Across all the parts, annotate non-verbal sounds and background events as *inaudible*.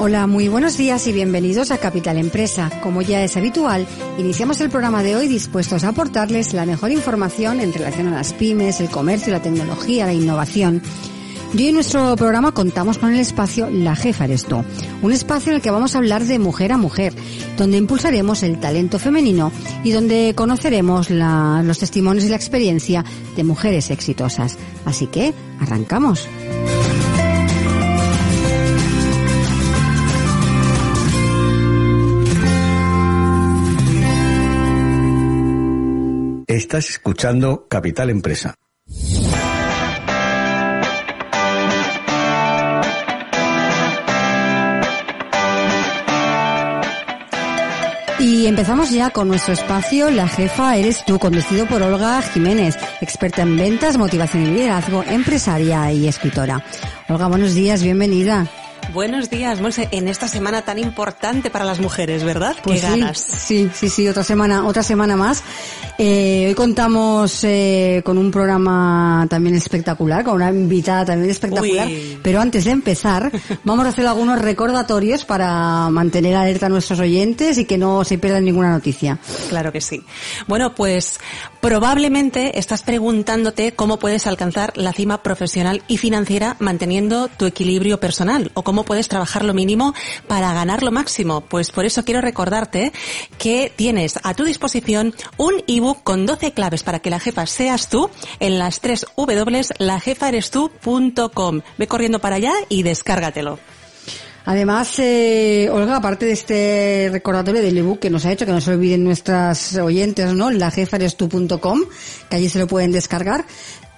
Hola, muy buenos días y bienvenidos a Capital Empresa. Como ya es habitual, iniciamos el programa de hoy dispuestos a aportarles la mejor información en relación a las pymes, el comercio, la tecnología, la innovación. Y hoy en nuestro programa contamos con el espacio La Jefa eres tú, un espacio en el que vamos a hablar de mujer a mujer, donde impulsaremos el talento femenino y donde conoceremos los testimonios y la experiencia de mujeres exitosas. Así que, arrancamos. Estás escuchando Capital Empresa. Y empezamos ya con nuestro espacio La Jefa Eres Tú, conducido por Olga Jiménez, experta en ventas, motivación y liderazgo, empresaria y escritora. Olga, buenos días, bienvenida. Buenos días, Monse, en esta semana tan importante para las mujeres, ¿verdad? Pues Qué sí, ganas. Sí, sí, sí, otra semana, otra semana más. Eh, hoy contamos eh, con un programa también espectacular, con una invitada también espectacular. Uy. Pero antes de empezar, *laughs* vamos a hacer algunos recordatorios para mantener alerta a nuestros oyentes y que no se pierdan ninguna noticia. Claro que sí. Bueno, pues probablemente estás preguntándote cómo puedes alcanzar la cima profesional y financiera manteniendo tu equilibrio personal o cómo puedes trabajar lo mínimo para ganar lo máximo. Pues por eso quiero recordarte que tienes a tu disposición un ebook con 12 claves para que la jefa seas tú en las 3 W, lajefaerestu.com. Ve corriendo para allá y descárgatelo. Además, eh, Olga, aparte de este recordatorio del ebook que nos ha hecho, que no se olviden nuestras oyentes, ¿no? Lajefarestu.com, que allí se lo pueden descargar.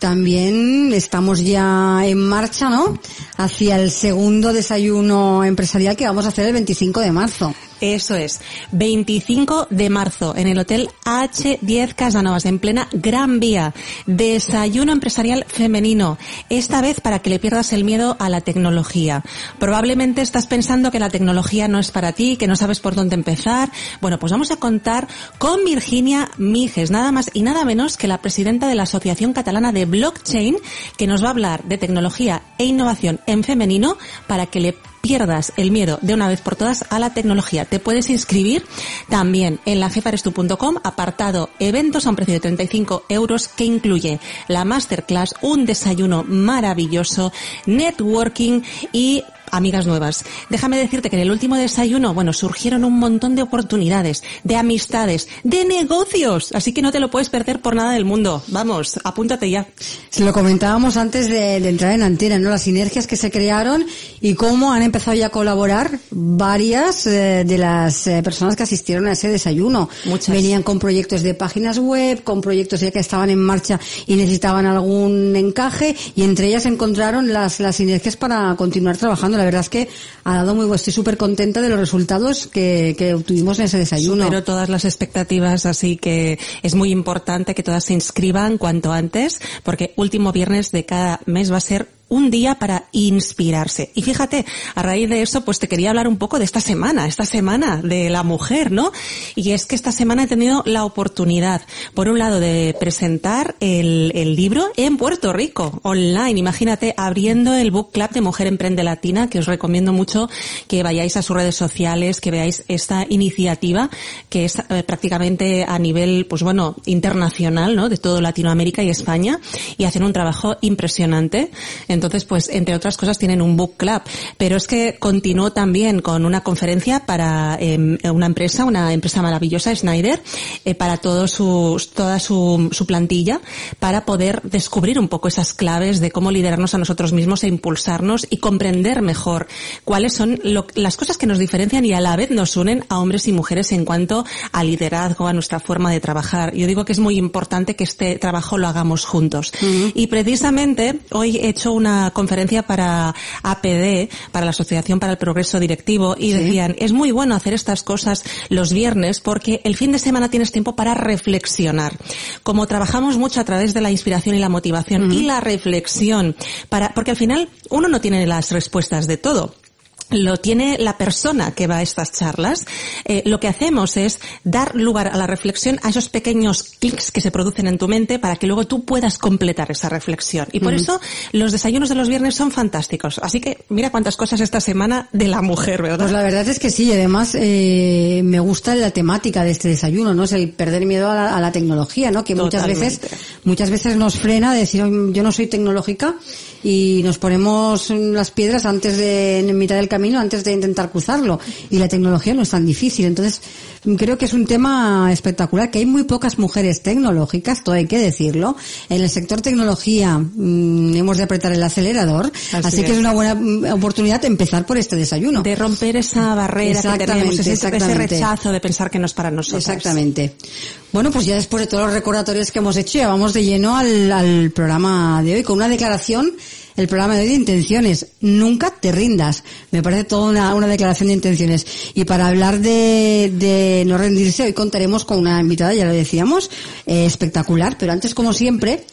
También estamos ya en marcha, ¿no? Hacia el segundo desayuno empresarial que vamos a hacer el 25 de marzo. Eso es, 25 de marzo en el Hotel H10 Casanovas, en plena Gran Vía. Desayuno empresarial femenino. Esta vez para que le pierdas el miedo a la tecnología. Probablemente estás pensando que la tecnología no es para ti, que no sabes por dónde empezar. Bueno, pues vamos a contar con Virginia Mijes, nada más y nada menos que la presidenta de la Asociación Catalana de Blockchain, que nos va a hablar de tecnología e innovación en femenino para que le pierdas el miedo de una vez por todas a la tecnología. Te puedes inscribir también en lajefarestu.com, apartado eventos a un precio de 35 euros que incluye la masterclass, un desayuno maravilloso, networking y amigas nuevas. Déjame decirte que en el último desayuno, bueno, surgieron un montón de oportunidades, de amistades, de negocios, así que no te lo puedes perder por nada del mundo. Vamos, apúntate ya. Se lo comentábamos antes de, de entrar en antena, ¿no? Las sinergias que se crearon y cómo han empezado ya a colaborar varias eh, de las eh, personas que asistieron a ese desayuno. Muchas. Venían con proyectos de páginas web, con proyectos ya que estaban en marcha y necesitaban algún encaje y entre ellas encontraron las, las sinergias para continuar trabajando. La verdad es que ha dado muy, estoy súper contenta de los resultados que, que obtuvimos en ese desayuno. Supero todas las expectativas, así que es muy importante que todas se inscriban cuanto antes, porque último viernes de cada mes va a ser un día para inspirarse. Y fíjate, a raíz de eso, pues te quería hablar un poco de esta semana, esta semana de la mujer, ¿no? Y es que esta semana he tenido la oportunidad, por un lado, de presentar el, el libro en Puerto Rico, online. Imagínate, abriendo el book club de Mujer Emprende Latina, que os recomiendo mucho que vayáis a sus redes sociales, que veáis esta iniciativa, que es eh, prácticamente a nivel, pues bueno, internacional, ¿no? De todo Latinoamérica y España, y hacen un trabajo impresionante. Entonces, pues, entre otras cosas, tienen un book club. Pero es que continuó también con una conferencia para em, una empresa, una empresa maravillosa, Schneider, eh, para todo su, toda su, su plantilla, para poder descubrir un poco esas claves de cómo liderarnos a nosotros mismos e impulsarnos y comprender mejor cuáles son las cosas que nos diferencian y a la vez nos unen a hombres y mujeres en cuanto a liderazgo, a nuestra forma de trabajar. Yo digo que es muy importante que este trabajo lo hagamos juntos. Y precisamente hoy he hecho una conferencia para APD, para la Asociación para el Progreso Directivo, y decían, es muy bueno hacer estas cosas los viernes porque el fin de semana tienes tiempo para reflexionar. Como trabajamos mucho a través de la inspiración y la motivación y la reflexión, para, porque al final uno no tiene las respuestas de todo lo tiene la persona que va a estas charlas. Eh, lo que hacemos es dar lugar a la reflexión a esos pequeños clics que se producen en tu mente para que luego tú puedas completar esa reflexión. Y por eso los desayunos de los viernes son fantásticos. Así que mira cuántas cosas esta semana de la mujer, ¿verdad? Pues la verdad es que sí. Además eh, me gusta la temática de este desayuno, ¿no? Es el perder miedo a la, tecnología, ¿no? Que muchas veces, muchas veces nos frena decir yo no soy tecnológica y nos ponemos las piedras antes de, en mitad del camino, antes de intentar cruzarlo. Y la tecnología no es tan difícil. Entonces, creo que es un tema espectacular, que hay muy pocas mujeres tecnológicas, todo hay que decirlo. En el sector tecnología mm, hemos de apretar el acelerador, así, que es. una buena mm, oportunidad de empezar por este desayuno. De romper esa barrera que tenemos, ese, ese rechazo de pensar que no es para nosotros. Exactamente. Bueno, pues ya después de todos los recordatorios que hemos hecho, ya vamos de lleno al, al programa de hoy con una declaración el programa de hoy de intenciones. Nunca te rindas. Me parece toda una, una declaración de intenciones. Y para hablar de, de, no rendirse, hoy contaremos con una invitada, ya lo decíamos, eh, espectacular. Pero antes, como siempre,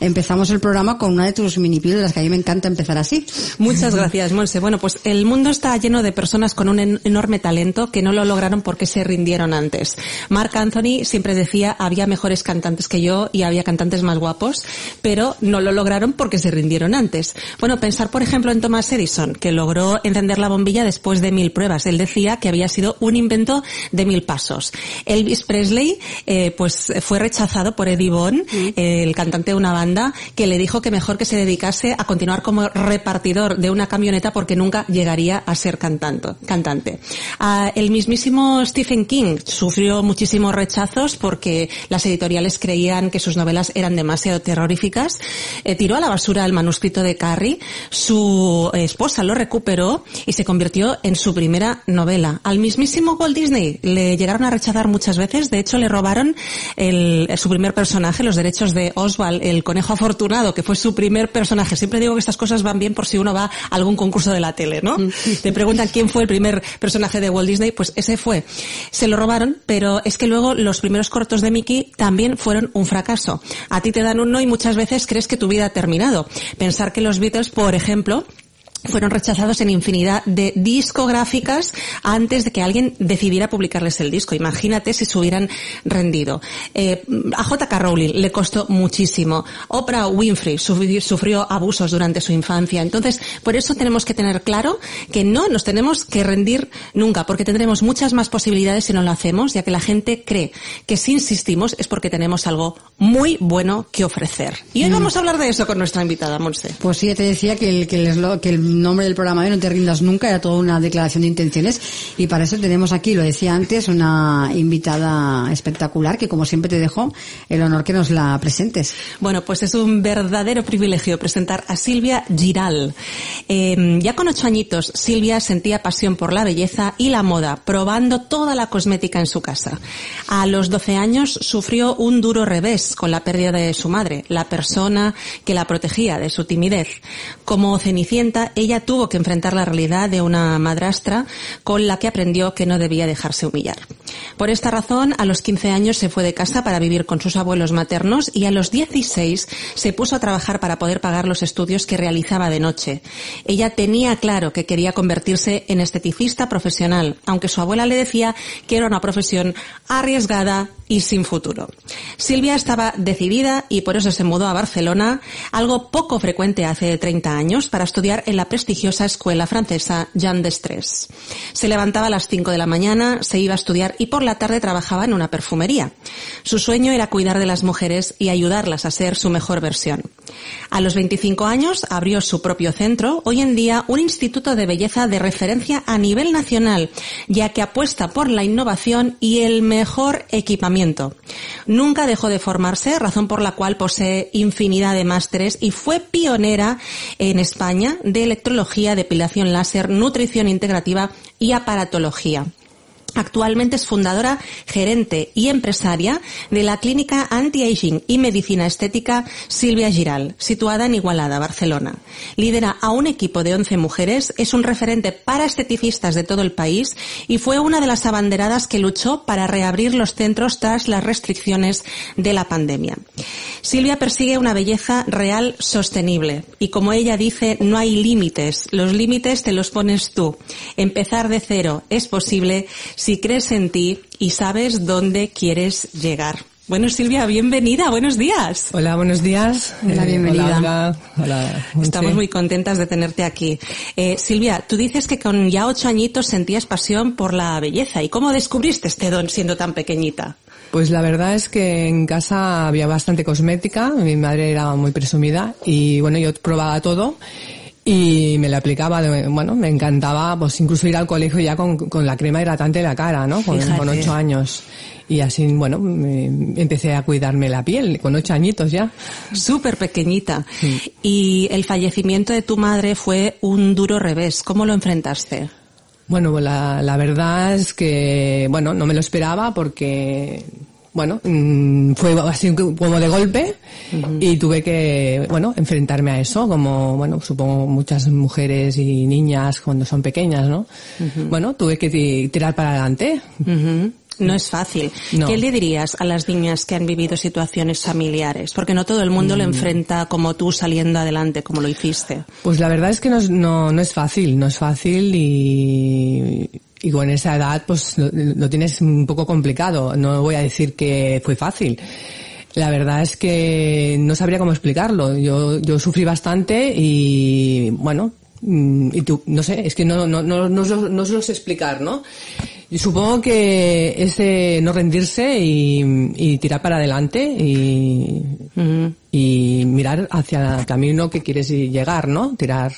empezamos el programa con una de tus mini píldoras, que a mí me encanta empezar así. Muchas gracias, Monse. Bueno, pues el mundo está lleno de personas con un enorme talento que no lo lograron porque se rindieron antes. Mark Anthony siempre decía, había mejores cantantes que yo y había cantantes más guapos, pero no lo lograron porque se rindieron antes. Bueno, pensar por ejemplo en Thomas Edison, que logró encender la bombilla después de mil pruebas. Él decía que había sido un invento de mil pasos. Elvis Presley, eh, pues fue rechazado por Eddie Bond, el cantante de una banda, que le dijo que mejor que se dedicase a continuar como repartidor de una camioneta porque nunca llegaría a ser cantante. cantante. Ah, el mismísimo Stephen King sufrió muchísimos rechazos porque las editoriales creían que sus novelas eran demasiado terroríficas. Eh, tiró a la basura el manuscrito de Carrie, su esposa lo recuperó y se convirtió en su primera novela. Al mismísimo Walt Disney le llegaron a rechazar muchas veces, de hecho le robaron el, su primer personaje, los derechos de Oswald, el conejo afortunado, que fue su primer personaje. Siempre digo que estas cosas van bien por si uno va a algún concurso de la tele, ¿no? Mm. *laughs* Te preguntan quién fue el primer personaje de Walt Disney, pues ese fue. Se lo robaron, pero es que luego los primeros cortos de Mickey también fueron un fracaso. A ti te dan un no y muchas veces crees que tu vida ha terminado. Pensar que los Beatles, por ejemplo, fueron rechazados en infinidad de discográficas antes de que alguien decidiera publicarles el disco. Imagínate si se hubieran rendido. Eh, a J.K. Rowling le costó muchísimo. Oprah Winfrey sufrió abusos durante su infancia. Entonces, por eso tenemos que tener claro que no nos tenemos que rendir nunca, porque tendremos muchas más posibilidades si no lo hacemos, ya que la gente cree que si insistimos es porque tenemos algo muy bueno que ofrecer. Y hoy mm. vamos a hablar de eso con nuestra invitada, Monse. Pues sí, te decía que el, que el, que el nombre del programa de No te rindas nunca, era toda una declaración de intenciones y para eso tenemos aquí, lo decía antes, una invitada espectacular que como siempre te dejo el honor que nos la presentes. Bueno, pues es un verdadero privilegio presentar a Silvia Giral. Em, ya con ocho añitos, Silvia sentía pasión por la belleza y la moda, probando toda la cosmética en su casa. A los 12 años sufrió un duro revés con la pérdida de su madre, la persona que la protegía de su timidez. Como Cenicienta, ella tuvo que enfrentar la realidad de una madrastra con la que aprendió que no debía dejarse humillar. Por esta razón, a los 15 años se fue de casa para vivir con sus abuelos maternos y a los 16 se puso a trabajar para poder pagar los estudios que realizaba de noche. Ella tenía claro que quería convertirse en esteticista profesional, aunque su abuela le decía que era una profesión arriesgada y sin futuro. Silvia estaba decidida y por eso se mudó a Barcelona, algo poco frecuente hace 30 años, para estudiar en la prestigiosa escuela francesa Jean d'Estrés. Se levantaba a las 5 de la mañana, se iba a estudiar y por la tarde trabajaba en una perfumería. Su sueño era cuidar de las mujeres y ayudarlas a ser su mejor versión. A los 25 años abrió su propio centro, hoy en día un instituto de belleza de referencia a nivel nacional, ya que apuesta por la innovación y el mejor equipamiento. Nunca dejó de formarse, razón por la cual posee infinidad de másteres y fue pionera en España de electrología, depilación láser, nutrición integrativa y aparatología. Actualmente es fundadora, gerente y empresaria de la clínica Anti-Aging y Medicina Estética Silvia Giral, situada en Igualada, Barcelona. Lidera a un equipo de 11 mujeres, es un referente para esteticistas de todo el país y fue una de las abanderadas que luchó para reabrir los centros tras las restricciones de la pandemia. Silvia persigue una belleza real sostenible y como ella dice, no hay límites, los límites te los pones tú. Empezar de cero es posible si crees en ti y sabes dónde quieres llegar. Bueno, Silvia, bienvenida, buenos días. Hola, buenos días. Hola, Eh, bienvenida. hola, hola, hola, Estamos muy contentas de tenerte aquí. Eh, Silvia, tú dices que con ya ocho añitos sentías pasión por la belleza. ¿Y cómo descubriste este don siendo tan pequeñita? Pues la verdad es que en casa había bastante cosmética, mi madre era muy presumida y bueno, yo probaba todo y me la aplicaba, de- bueno, me encantaba pues incluso ir al colegio ya con, con la crema hidratante de la cara, ¿no? Con ocho años. Y así, bueno, me- empecé a cuidarme la piel con ocho añitos ya. Súper pequeñita. Y el fallecimiento de tu madre fue un duro revés. ¿Cómo lo enfrentaste? Bueno, pues la, la verdad es que, bueno, no me lo esperaba porque, bueno, mm, fue así como de golpe y tuve que, bueno, enfrentarme a eso, como, bueno, supongo muchas mujeres y niñas cuando son pequeñas, ¿no? Bueno, tuve que ti- tirar para adelante. No es fácil. No. ¿Qué le dirías a las niñas que han vivido situaciones familiares? Porque no todo el mundo lo enfrenta como tú saliendo adelante, como lo hiciste. Pues la verdad es que no, es- no, no es fácil, no es fácil y, y con esa edad pues lo, lo tienes un poco complicado. No voy a decir que fue fácil. La verdad es que no sabría cómo explicarlo. Yo, yo sufrí bastante y bueno, mm, y tú, no sé, es que no, no, no, no, no os lo sé explicar, ¿no? Y supongo que es de no rendirse y, y tirar para adelante y, y mirar hacia el camino que quieres llegar, ¿no? Tirar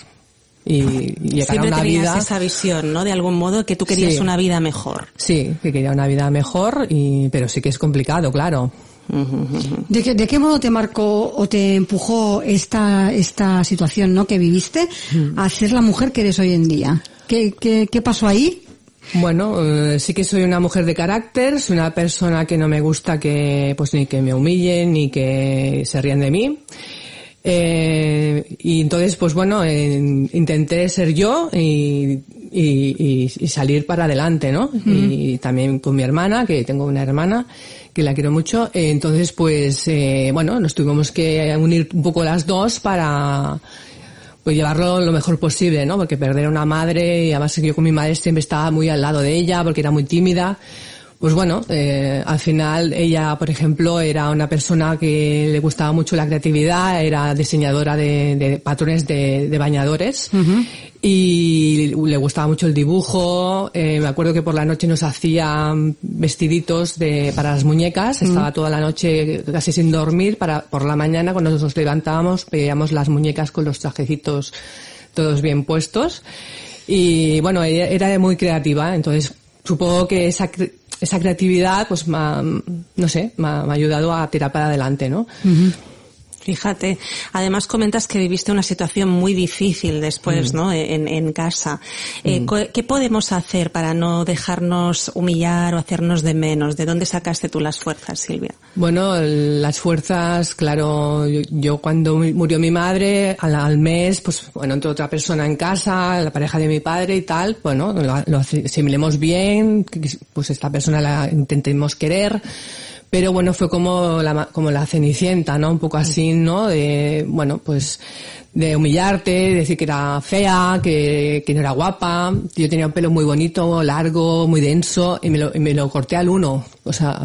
y llegar Siempre a una tenías vida. esa visión, ¿no? De algún modo que tú querías Sí. una vida mejor. Sí, que quería una vida mejor, y, pero sí que es complicado, claro. ¿De qué, de qué modo te marcó o te empujó esta, esta situación ¿no? que viviste a ser la mujer que eres hoy en día? ¿Qué, qué, qué pasó ahí? Bueno, eh, sí que soy una mujer de carácter, soy una persona que no me gusta que, pues ni que me humillen ni que se rían de mí. Eh, y entonces, pues bueno, eh, intenté ser yo y, y, y- y salir para adelante, ¿no? Y también con mi hermana, que tengo una hermana que la quiero mucho. Eh, entonces, pues, eh, bueno, nos tuvimos que unir un poco las dos para, pues llevarlo lo mejor posible, ¿no? Porque perder a una madre, y además yo con mi madre siempre estaba muy al lado de ella, porque era muy tímida. Pues bueno, eh, al final ella, por ejemplo, era una persona que le gustaba mucho la creatividad, era diseñadora de, de patrones de, de bañadores y le gustaba mucho el dibujo. eh, me acuerdo que por la noche nos hacía vestiditos de, para las muñecas, estaba toda la noche casi sin dormir, para por la mañana cuando nos levantábamos veíamos las muñecas con los trajecitos todos bien puestos. Y bueno, ella era muy creativa, entonces supongo que esa, esa creatividad, pues, me ha- no sé, me ha, ayudado a tirar para adelante, ¿no? Fíjate. Además comentas que viviste una situación muy difícil después, ¿no? En, en casa. Eh, co- ¿Qué podemos hacer para no dejarnos humillar o hacernos de menos? ¿De dónde sacaste tú las fuerzas, Silvia? Bueno, las fuerzas, claro, yo, yo cuando mu- murió mi madre, al, al mes, pues bueno, entró otra persona en casa, la pareja de mi padre y tal, bueno, lo, lo asimilemos bien, pues esta persona la intentemos querer, pero bueno, fue como la, como la cenicienta, ¿no? Un poco así, ¿no? De, bueno, pues, de humillarte, de decir que era fea, que, que no era guapa. Yo tenía un pelo muy bonito, largo, muy denso, y me lo, y me lo corté al uno. O sea,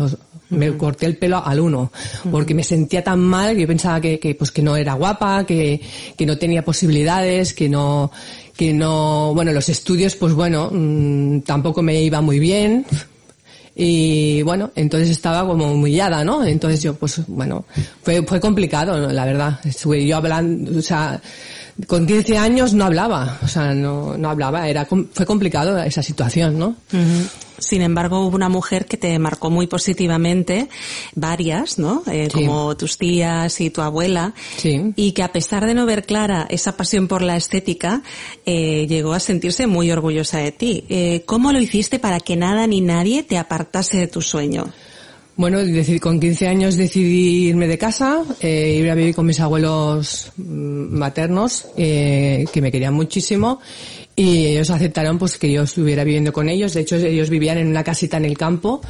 me corté el pelo al uno, porque me sentía tan mal que yo pensaba que, que, pues que no era guapa, que, que no tenía posibilidades, que no, que no, bueno, los estudios, pues bueno, mm, tampoco me iba muy bien. Y bueno, entonces estaba como humillada, ¿no? Entonces yo, pues bueno, fue, fue complicado, la verdad. Estuve yo hablando, o sea, con 15 años no hablaba, o sea, no, no hablaba, era, fue complicado esa situación, ¿no? Sin embargo, hubo una mujer que te marcó muy positivamente, varias, ¿no? Eh, como tus tías y tu abuela. Sí. Y que a pesar de no ver clara esa pasión por la estética, eh, llegó a sentirse muy orgullosa de ti. Eh, ¿Cómo lo hiciste para que nada ni nadie te apartase de tu sueño? Bueno, con 15 años decidí irme de casa, eh, ir a vivir con mis abuelos mm, maternos, eh, que me querían muchísimo, y ellos aceptaron pues que yo estuviera viviendo con ellos. De hecho, ellos vivían en una casita en el campo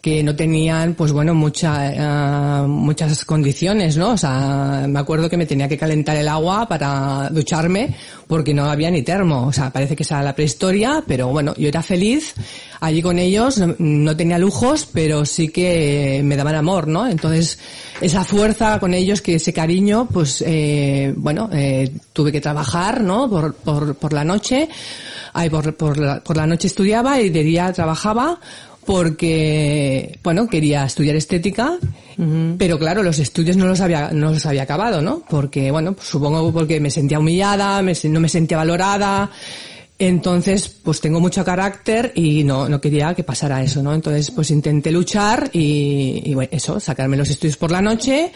que no tenían, pues bueno, mucha, eh, muchas condiciones, ¿no? O sea, me acuerdo que me tenía que calentar el agua para ducharme porque no había ni termo. O sea, parece que era la prehistoria, pero bueno, yo era feliz allí con ellos, no, tenía lujos, pero sí que me daban amor, ¿no? Entonces, esa fuerza con ellos, que ese cariño, pues, eh, bueno, eh, tuve que trabajar, ¿no? Por, por, por la noche, ay, por, por, la, por la noche estudiaba y de día trabajaba porque, bueno, quería estudiar estética, pero claro, los estudios no los había, no los había acabado, ¿no? Porque, bueno, pues supongo porque me sentía humillada, me, no me sentía valorada, entonces, pues tengo mucho carácter y no, no quería que pasara eso, ¿no? Entonces, pues intenté luchar y, y bueno, eso, sacarme los estudios por la noche,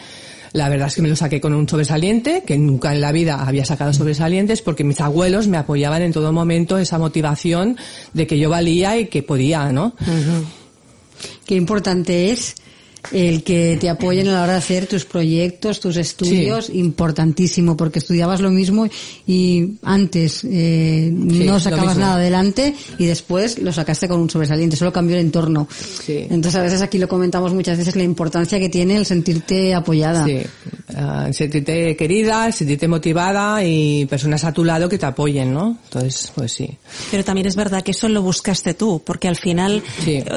la verdad es que me lo saqué con un sobresaliente, que nunca en la vida había sacado sobresalientes, porque mis abuelos me apoyaban en todo momento esa motivación de que yo valía y que podía, ¿no? Qué importante es el que te apoyen a la hora de hacer tus proyectos, tus estudios, importantísimo, porque estudiabas lo mismo y antes eh, no sacabas nada adelante y después lo sacaste con un sobresaliente, solo cambió el entorno. Entonces a veces aquí lo comentamos muchas veces la importancia que tiene el sentirte apoyada. Sí, uh, sentirte querida, sentirte motivada y personas a tu lado que te apoyen, ¿no? Entonces, pues sí. Pero también es verdad que eso lo buscaste tú, porque al final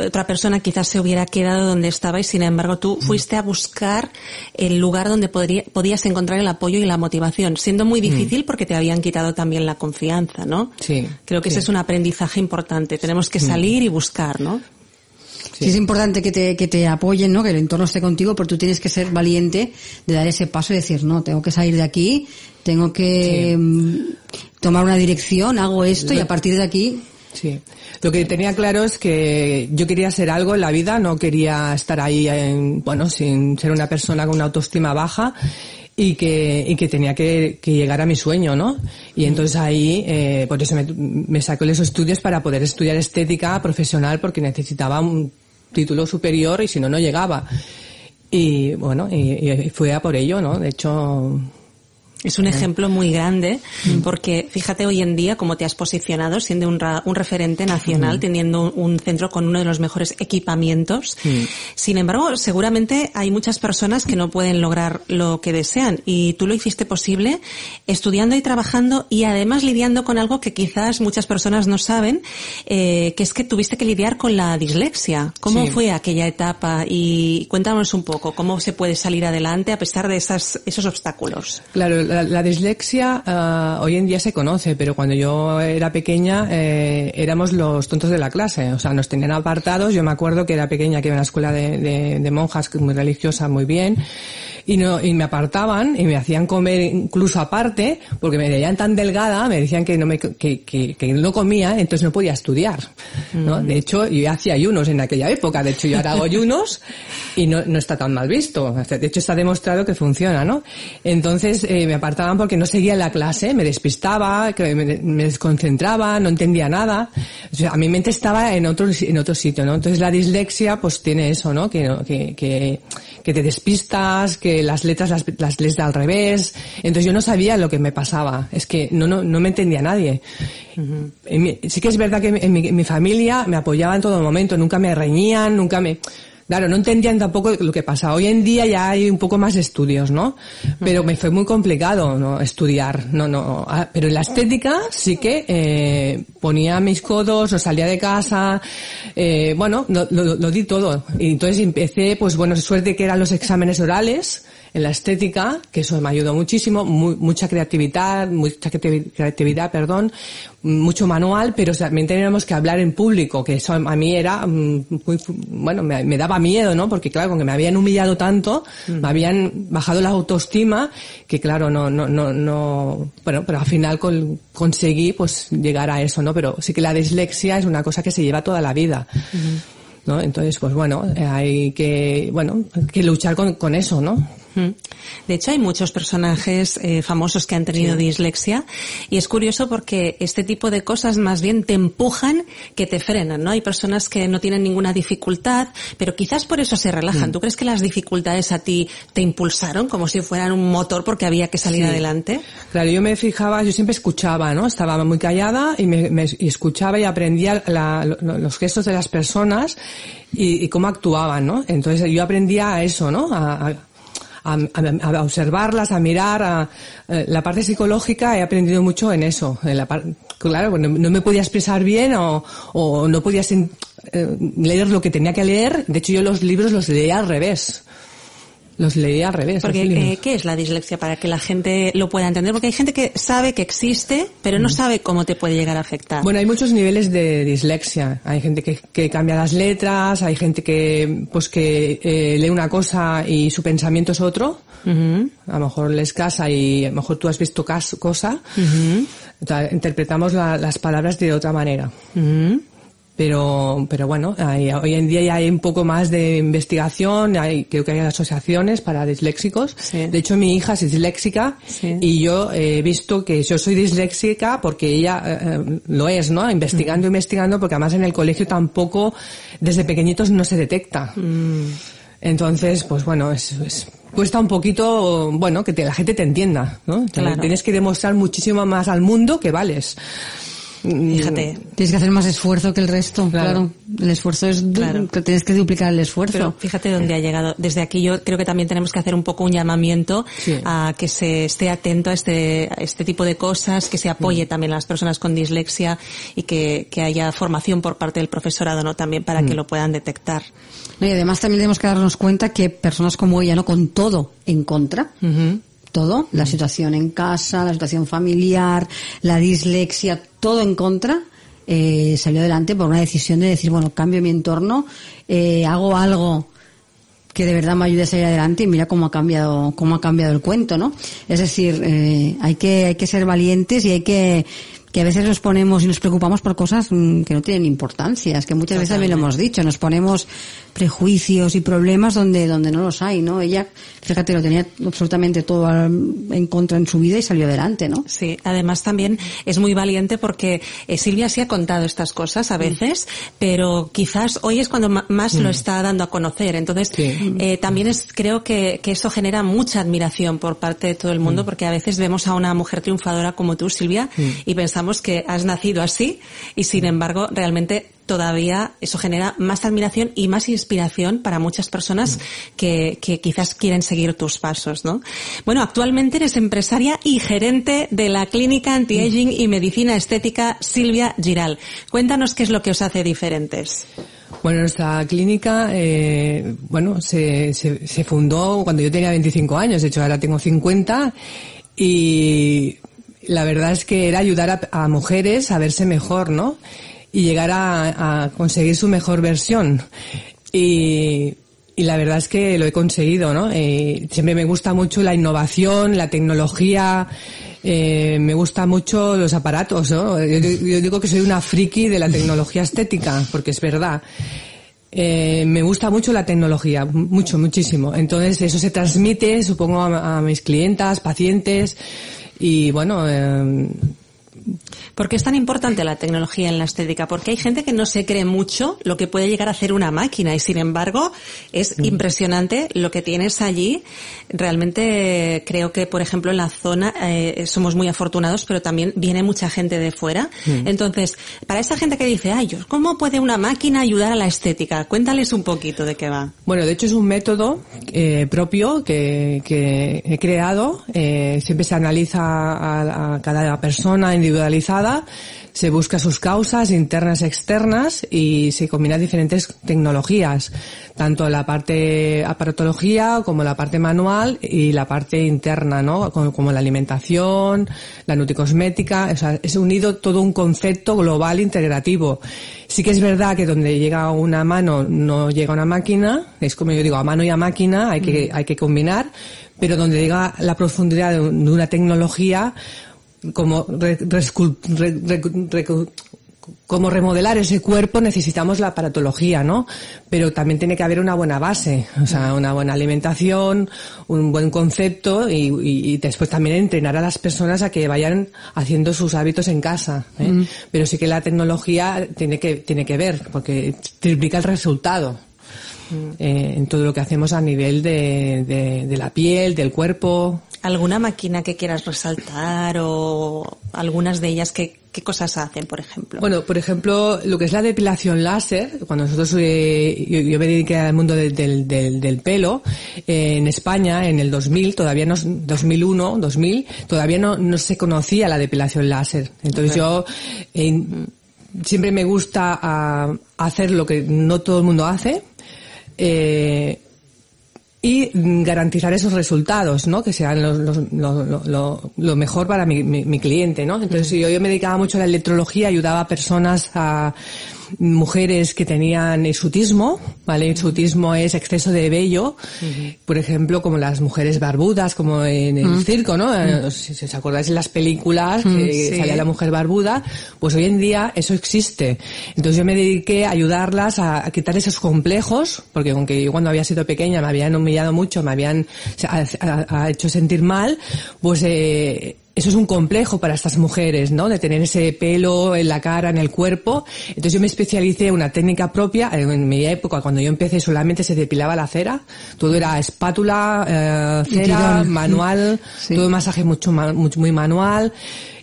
otra persona quizás se hubiera quedado donde estaba y sin embargo embargo, tú fuiste a buscar el lugar donde podría, podías encontrar el apoyo y la motivación, siendo muy difícil porque te habían quitado también la confianza, ¿no? Sí. Creo que ese es un aprendizaje importante. Tenemos que salir y buscar, ¿no? Sí. es importante que te, que te apoyen, ¿no? Que el entorno esté contigo, pero tú tienes que ser valiente de dar ese paso y decir, no, tengo que salir de aquí, tengo que mm, tomar una dirección, hago esto y a partir de aquí Sí. Lo que tenía claro es que yo quería ser algo en la vida, no quería estar ahí, en, bueno, sin ser una persona con una autoestima baja y que, y que tenía que, que llegar a mi sueño, ¿no? Y entonces ahí, eh, por eso me, me sacó esos estudios para poder estudiar estética profesional porque necesitaba un título superior y si no, no llegaba. Y bueno, y fue a por ello, ¿no? De hecho, es un ejemplo muy grande mm. porque fíjate hoy en día cómo te has posicionado siendo un, un referente nacional, mm. teniendo un, centro con uno de los mejores equipamientos. Mm. Sin embargo, seguramente hay muchas personas que no pueden lograr lo que desean y tú lo hiciste posible estudiando y trabajando y además lidiando con algo que quizás muchas personas no saben, eh, que es que tuviste que lidiar con la dislexia. ¿Cómo fue aquella etapa? Y cuéntanos un poco cómo se puede salir adelante a pesar de esas, esos obstáculos. Claro, la, dislexia uh, hoy en día se conoce, pero cuando yo era pequeña eh, éramos los tontos de la clase. O sea, nos tenían apartados. Yo me acuerdo que era pequeña, que iba a una escuela de, de, de monjas muy religiosa, muy bien y no y me apartaban y me hacían comer incluso aparte porque me veían tan delgada me decían que no me que, que, que no comía entonces no podía estudiar ¿no? Mm. de hecho yo hacía ayunos en aquella época de hecho yo ahora hago ayunos y no, no está tan mal visto de hecho está demostrado que funciona no entonces eh, me apartaban porque no seguía la clase me despistaba que me, me desconcentraba no entendía nada o sea, a mi mente estaba en otro en otro sitio no entonces la dislexia pues tiene eso no que que, que, que te despistas que las letras las, las lees al revés. Entonces yo no sabía lo que me pasaba. Es que no, no, no me entendía nadie. sí que es verdad que en mi, mi, familia me apoyaba en todo momento. Nunca me reñían, nunca me... Claro, no entendían tampoco lo que pasa. Hoy en día ya hay un poco más estudios, ¿no? Pero me fue muy complicado, ¿no? Estudiar, no, no. Ah, pero en la estética sí que eh, ponía mis codos, no salía de casa, eh, bueno, lo, lo, lo di todo. Y entonces empecé, pues bueno, suerte que eran los exámenes orales, en la estética, que eso me ayudó muchísimo, mucha creatividad, mucha creatividad, perdón, mucho manual, pero también teníamos que hablar en público, que eso a mí era mm, muy, bueno, me, daba miedo, ¿no? Porque claro, con que me habían humillado tanto, me habían bajado la autoestima, que claro, no, no, no, no, bueno, pero al final conseguí pues llegar a eso, ¿no? Pero sí que la dislexia es una cosa que se lleva toda la vida. ¿no? Entonces, pues bueno, hay que, bueno, que luchar con, con eso, ¿no? De hecho, hay muchos personajes eh, famosos que han tenido dislexia y es curioso porque este tipo de cosas más bien te empujan que te frenan, ¿no? Hay personas que no tienen ninguna dificultad, pero quizás por eso se relajan. Mm. ¿Tú crees que las dificultades a ti te impulsaron como si fueran un motor porque había que salir adelante? Claro, yo me fijaba, yo siempre escuchaba, ¿no? Estaba muy callada y me, escuchaba y aprendía los gestos de las personas y, cómo actuaban, ¿no? Entonces yo aprendía a eso, ¿no? a a, observarlas, a mirar, a, eh, la parte psicológica he aprendido mucho en eso. En la claro, no, no, me podía expresar bien o, o no podía eh, leer lo que tenía que leer. De hecho, yo los libros los leía al revés. Los leí al revés. Porque, eh, ¿qué es la dislexia para que la gente lo pueda entender? Porque hay gente que sabe que existe, pero no sabe cómo te puede llegar a afectar. Bueno, hay muchos niveles de dislexia. Hay gente que, que cambia las letras, hay gente que, pues que eh, lee una cosa y su pensamiento es otro. A lo mejor les casa y a lo mejor tú has visto cosa. interpretamos las palabras de otra manera pero pero bueno hoy en día ya hay un poco más de investigación hay, creo que hay asociaciones para disléxicos. De hecho mi hija es disléxica y yo he visto que yo soy disléxica porque ella eh, eh, lo es no investigando investigando porque además en el colegio tampoco desde pequeñitos no se detecta. Mm. entonces pues bueno es, cuesta un poquito, bueno, que la gente te entienda, ¿no? Tienes que demostrar muchísimo más al mundo que vales. Fíjate. Tienes que hacer más esfuerzo que el resto, claro. El esfuerzo es, claro. tienes que duplicar el esfuerzo. Pero fíjate dónde ha llegado. Desde aquí yo creo que también tenemos que hacer un poco un llamamiento a que se esté atento a este, este tipo de cosas, que se apoye mm. también a las personas con dislexia y que, que haya formación por parte del profesorado, ¿no? También para que mm. lo puedan detectar. y además también tenemos que darnos cuenta que personas como ella, ¿no? Con todo en contra, todo, la situación en casa, la situación familiar, la dislexia, todo en contra, eh, salió adelante por una decisión de decir, bueno, cambio mi entorno, eh, hago algo que de verdad me ayude a salir adelante y mira cómo ha cambiado, cómo ha cambiado el cuento, ¿no? Es decir, eh, hay que, hay que ser valientes y hay que que a veces nos ponemos y nos preocupamos por cosas mm, que no tienen importancia, es que muchas veces también lo hemos dicho, nos ponemos prejuicios y problemas donde donde no los hay, ¿no? Ella, fíjate, lo tenía absolutamente todo en contra en su vida y salió adelante, ¿no? Sí, además también es muy valiente porque eh, Silvia sí ha contado estas cosas a mm. veces, pero quizás hoy es cuando más lo mm. está dando a conocer, entonces eh, también es creo que, que eso genera mucha admiración por parte de todo el mundo porque a veces vemos a una mujer triunfadora como tú, Silvia, y pensamos que has nacido así y sin embargo realmente todavía eso genera más admiración y más inspiración para muchas personas que, que quizás quieren seguir tus pasos, ¿no? Bueno, actualmente eres empresaria y gerente de la clínica anti-aging y medicina estética Silvia Giral. Cuéntanos qué es lo que os hace diferentes. Bueno, nuestra clínica, eh, bueno, se, se, se fundó cuando yo tenía 25 años, de hecho ahora tengo 50 y la verdad es que era ayudar a, mujeres a verse mejor, ¿no? Y llegar a, conseguir su mejor versión. Y, la verdad es que lo he conseguido, ¿no? Eh, siempre me gusta mucho la innovación, la tecnología, eh, me gusta mucho los aparatos, ¿no? Yo, digo que soy una friki de la tecnología estética, porque es verdad. Eh, me gusta mucho la tecnología, mucho, muchísimo. Entonces eso se transmite, supongo, a mis clientas, pacientes y bueno, eh, ¿Por qué es tan importante la tecnología en la estética? Porque hay gente que no se cree mucho lo que puede llegar a hacer una máquina y sin embargo es mm. impresionante lo que tienes allí. Realmente creo que, por ejemplo, en la zona eh, somos muy afortunados, pero también viene mucha gente de fuera. Mm. Entonces, para esa gente que dice, ay, ¿cómo puede una máquina ayudar a la estética? Cuéntales un poquito de qué va. Bueno, de hecho es un método eh, propio que, he creado. Eh, siempre se analiza a, a cada persona individualizada se busca sus causas internas externas y se combinan diferentes tecnologías, tanto la parte aparatología como la parte manual y la parte interna, ¿no? Como, la alimentación, la nutricosmética, o sea, es unido todo un concepto global integrativo. Sí que es verdad que donde llega una mano no llega una máquina, es como yo digo, a mano y a máquina hay que, hay que combinar, pero donde llega la profundidad de una tecnología, como como remodelar ese cuerpo necesitamos la aparatología, ¿no? Pero también tiene que haber una buena base, o sea, una buena alimentación, un buen concepto y, después también entrenar a las personas a que vayan haciendo sus hábitos en casa. ¿eh? Mm. Pero sí que la tecnología tiene que, tiene que ver, porque triplica el resultado. Mm. Eh, en todo lo que hacemos a nivel de, de la piel, del cuerpo, ¿Alguna máquina que quieras resaltar o algunas de ellas que, qué cosas hacen, por ejemplo? Bueno, por ejemplo, lo que es la depilación láser, cuando nosotros, eh, yo, me dediqué al mundo del, del, pelo, eh, en España, en el 2000, todavía no, 2001, 2000, todavía no, no se conocía la depilación láser. Entonces yo, siempre me gusta ah, hacer lo que no todo el mundo hace, eh, y garantizar esos resultados, ¿no? Que sean lo, mejor para mi, mi, cliente, ¿no? Entonces yo, yo me dedicaba mucho a la electrología, ayudaba a personas a mujeres que tenían exutismo, ¿vale? Exutismo es exceso de vello, por ejemplo, como las mujeres barbudas, como en el circo, ¿no? Eh, si os acordáis en las películas que salía la mujer barbuda, pues hoy en día eso existe. Entonces yo me dediqué a ayudarlas a, quitar esos complejos, porque aunque yo cuando había sido pequeña me habían humillado mucho, me habían hecho sentir mal, pues eh, eso es un complejo para estas mujeres, ¿no? De tener ese pelo en la cara, en el cuerpo. Entonces yo me especialicé en una técnica propia. En mi época, cuando yo empecé, solamente se depilaba la cera. Todo era espátula, eh, cera, manual, todo masaje mucho, muy manual.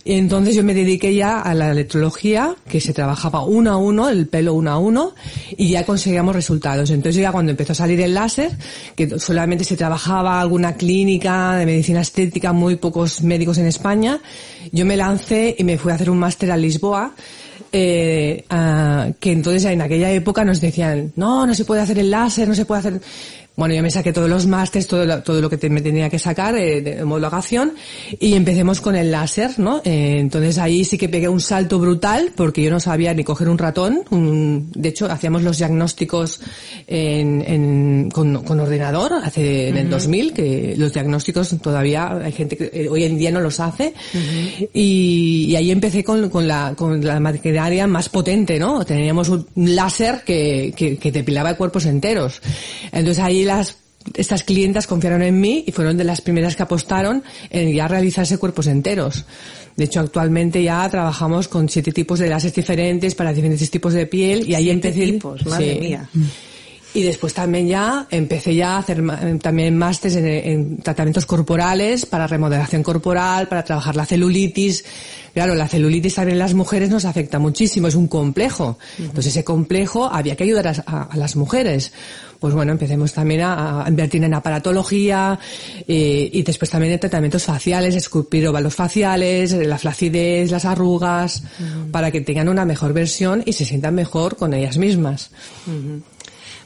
Entonces yo me dediqué ya a la electrología, que se trabajaba uno a uno, el pelo uno a uno, y ya conseguíamos resultados. Entonces ya cuando empezó a salir el láser, que solamente se trabajaba alguna clínica de medicina estética, muy pocos médicos en España, yo me lancé y me fui a hacer un máster a Lisboa, eh, que entonces en aquella época nos decían, no, no se puede hacer el láser, no se puede hacer... Bueno, yo me saqué todos los másteres, todo lo, todo lo que me tenía que sacar eh, de homologación y empecemos con el láser, ¿no? Eh, entonces ahí sí que pegué un salto brutal porque yo no sabía ni coger un ratón. Un, de hecho, hacíamos los diagnósticos en, en, con, con, ordenador hace en el 2000, que los diagnósticos todavía hay gente que eh, hoy en día no los hace. y, y, ahí empecé con, con, la, con la maquinaria más potente, ¿no? Teníamos un láser que, que, que depilaba cuerpos enteros. Entonces ahí las estas clientas confiaron en mí y fueron de las primeras que apostaron en ya realizarse cuerpos enteros. De hecho, actualmente ya trabajamos con siete tipos de láseres diferentes para diferentes tipos de piel y ahí empecé. tipos, madre mía. Y después también ya empecé ya a hacer también másteres en, tratamientos corporales para remodelación corporal, para trabajar la celulitis. Claro, la celulitis también en las mujeres nos afecta muchísimo, es un complejo. Entonces ese complejo había que ayudar a, las mujeres. Pues bueno, empecemos también a, invertir en aparatología eh, y después también en tratamientos faciales, esculpir óvalos faciales, la flacidez, las arrugas, para que tengan una mejor versión y se sientan mejor con ellas mismas.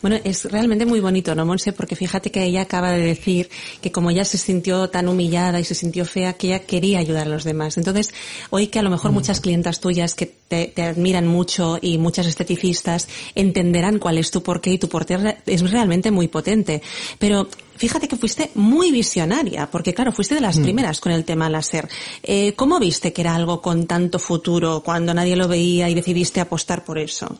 Bueno, es realmente muy bonito, ¿no, Monse? Porque fíjate que ella acaba de decir que como ella se sintió tan humillada y se sintió fea, que ella quería ayudar a los demás. Entonces, hoy que a lo mejor mm. muchas clientas tuyas que te, admiran mucho y muchas esteticistas entenderán cuál es tu porqué y tu porqué es realmente muy potente. Pero fíjate que fuiste muy visionaria, porque claro, fuiste de las mm. primeras con el tema láser. Eh, ¿Cómo viste que era algo con tanto futuro cuando nadie lo veía y decidiste apostar por eso?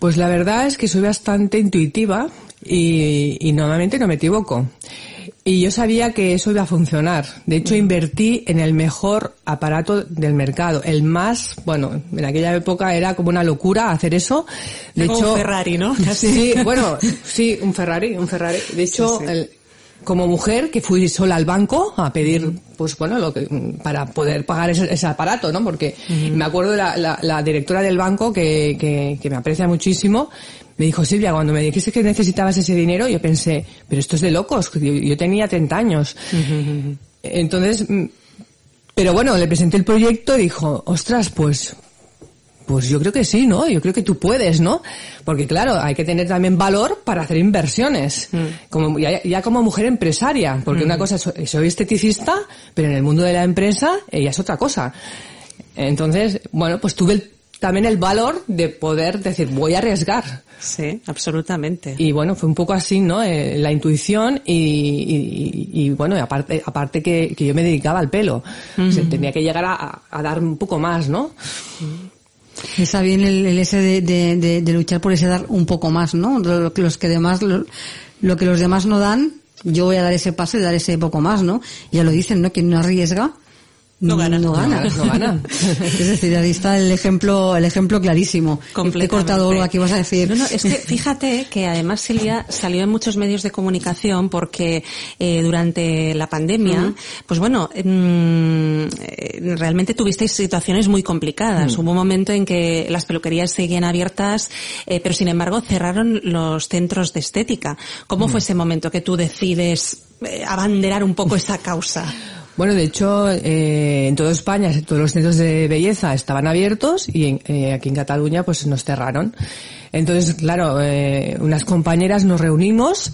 Pues la verdad es que soy bastante intuitiva y, normalmente no me equivoco. Y yo sabía que eso iba a funcionar. De hecho, invertí en el mejor aparato del mercado. El más, bueno, en aquella época era como una locura hacer eso. De Como hecho, un Ferrari, ¿no? *laughs* Sí, bueno, sí, un Ferrari, un Ferrari. De hecho, Sí, sí. el- como mujer que fui sola al banco a pedir, pues bueno, lo que, para poder pagar ese, ese aparato, ¿no? Porque me acuerdo de la, la- la directora del banco que, que, que me aprecia muchísimo. Me dijo, Silvia, cuando me dijiste que necesitabas ese dinero, yo pensé, pero esto es de locos, yo tenía 30 años. Entonces, mm, pero bueno, le presenté el proyecto y dijo, ostras, pues, pues yo creo que sí, ¿no? Yo creo que tú puedes, ¿no? Porque claro, hay que tener también valor para hacer inversiones. Como, ya, ya como mujer empresaria, porque una cosa, soy, soy esteticista, pero en el mundo de la empresa ella es otra cosa. Entonces, bueno, pues tuve el- también el valor de poder decir, voy a arriesgar. Sí, absolutamente. Y bueno, fue un poco así, ¿no? Eh, la intuición y, y- y, bueno, aparte, aparte que, que yo me dedicaba al pelo. O sea, tenía que llegar a, a dar un poco más, ¿no? Está bien el, el ese de, de- de- de luchar por ese dar un poco más, ¿no? Lo que los que demás, lo, lo que los demás no dan, yo voy a dar ese paso y dar ese poco más, ¿no? Ya lo dicen, ¿no? Quien no arriesga, No gana. No gana. No gana. *laughs* es decir, ahí está el ejemplo, el ejemplo clarísimo. He cortado algo aquí, vas a decir. No, no, es que fíjate que además Silvia salió en muchos medios de comunicación porque eh, durante la pandemia, pues bueno, mm, eh, realmente tuvisteis situaciones muy complicadas. Hubo un momento en que las peluquerías seguían abiertas, eh, pero sin embargo cerraron los centros de estética. ¿Cómo fue ese momento que tú decides eh, abanderar un poco esa causa? Bueno, de hecho, eh, en toda España todos los centros de belleza estaban abiertos y en- eh, aquí en Cataluña pues nos cerraron. Entonces, claro, eh, unas compañeras nos reunimos.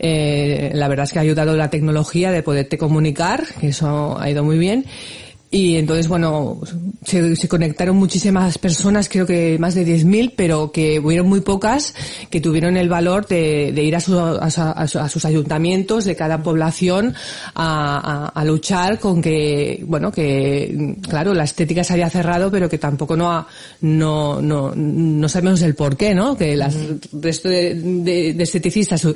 eh, la verdad es que ha ayudado la tecnología de poderte comunicar, que eso ha ido muy bien. Y entonces, bueno, se, se conectaron muchísimas personas, creo que más de 10.000, pero que hubieron muy pocas que tuvieron el valor de, de ir a, su- a a a sus ayuntamientos de cada población a, luchar con que, bueno, que, claro, la estética se había cerrado, pero que tampoco no, ha- no, no, no sabemos el por qué, ¿no? Que las resto de, de- de esteticistas o,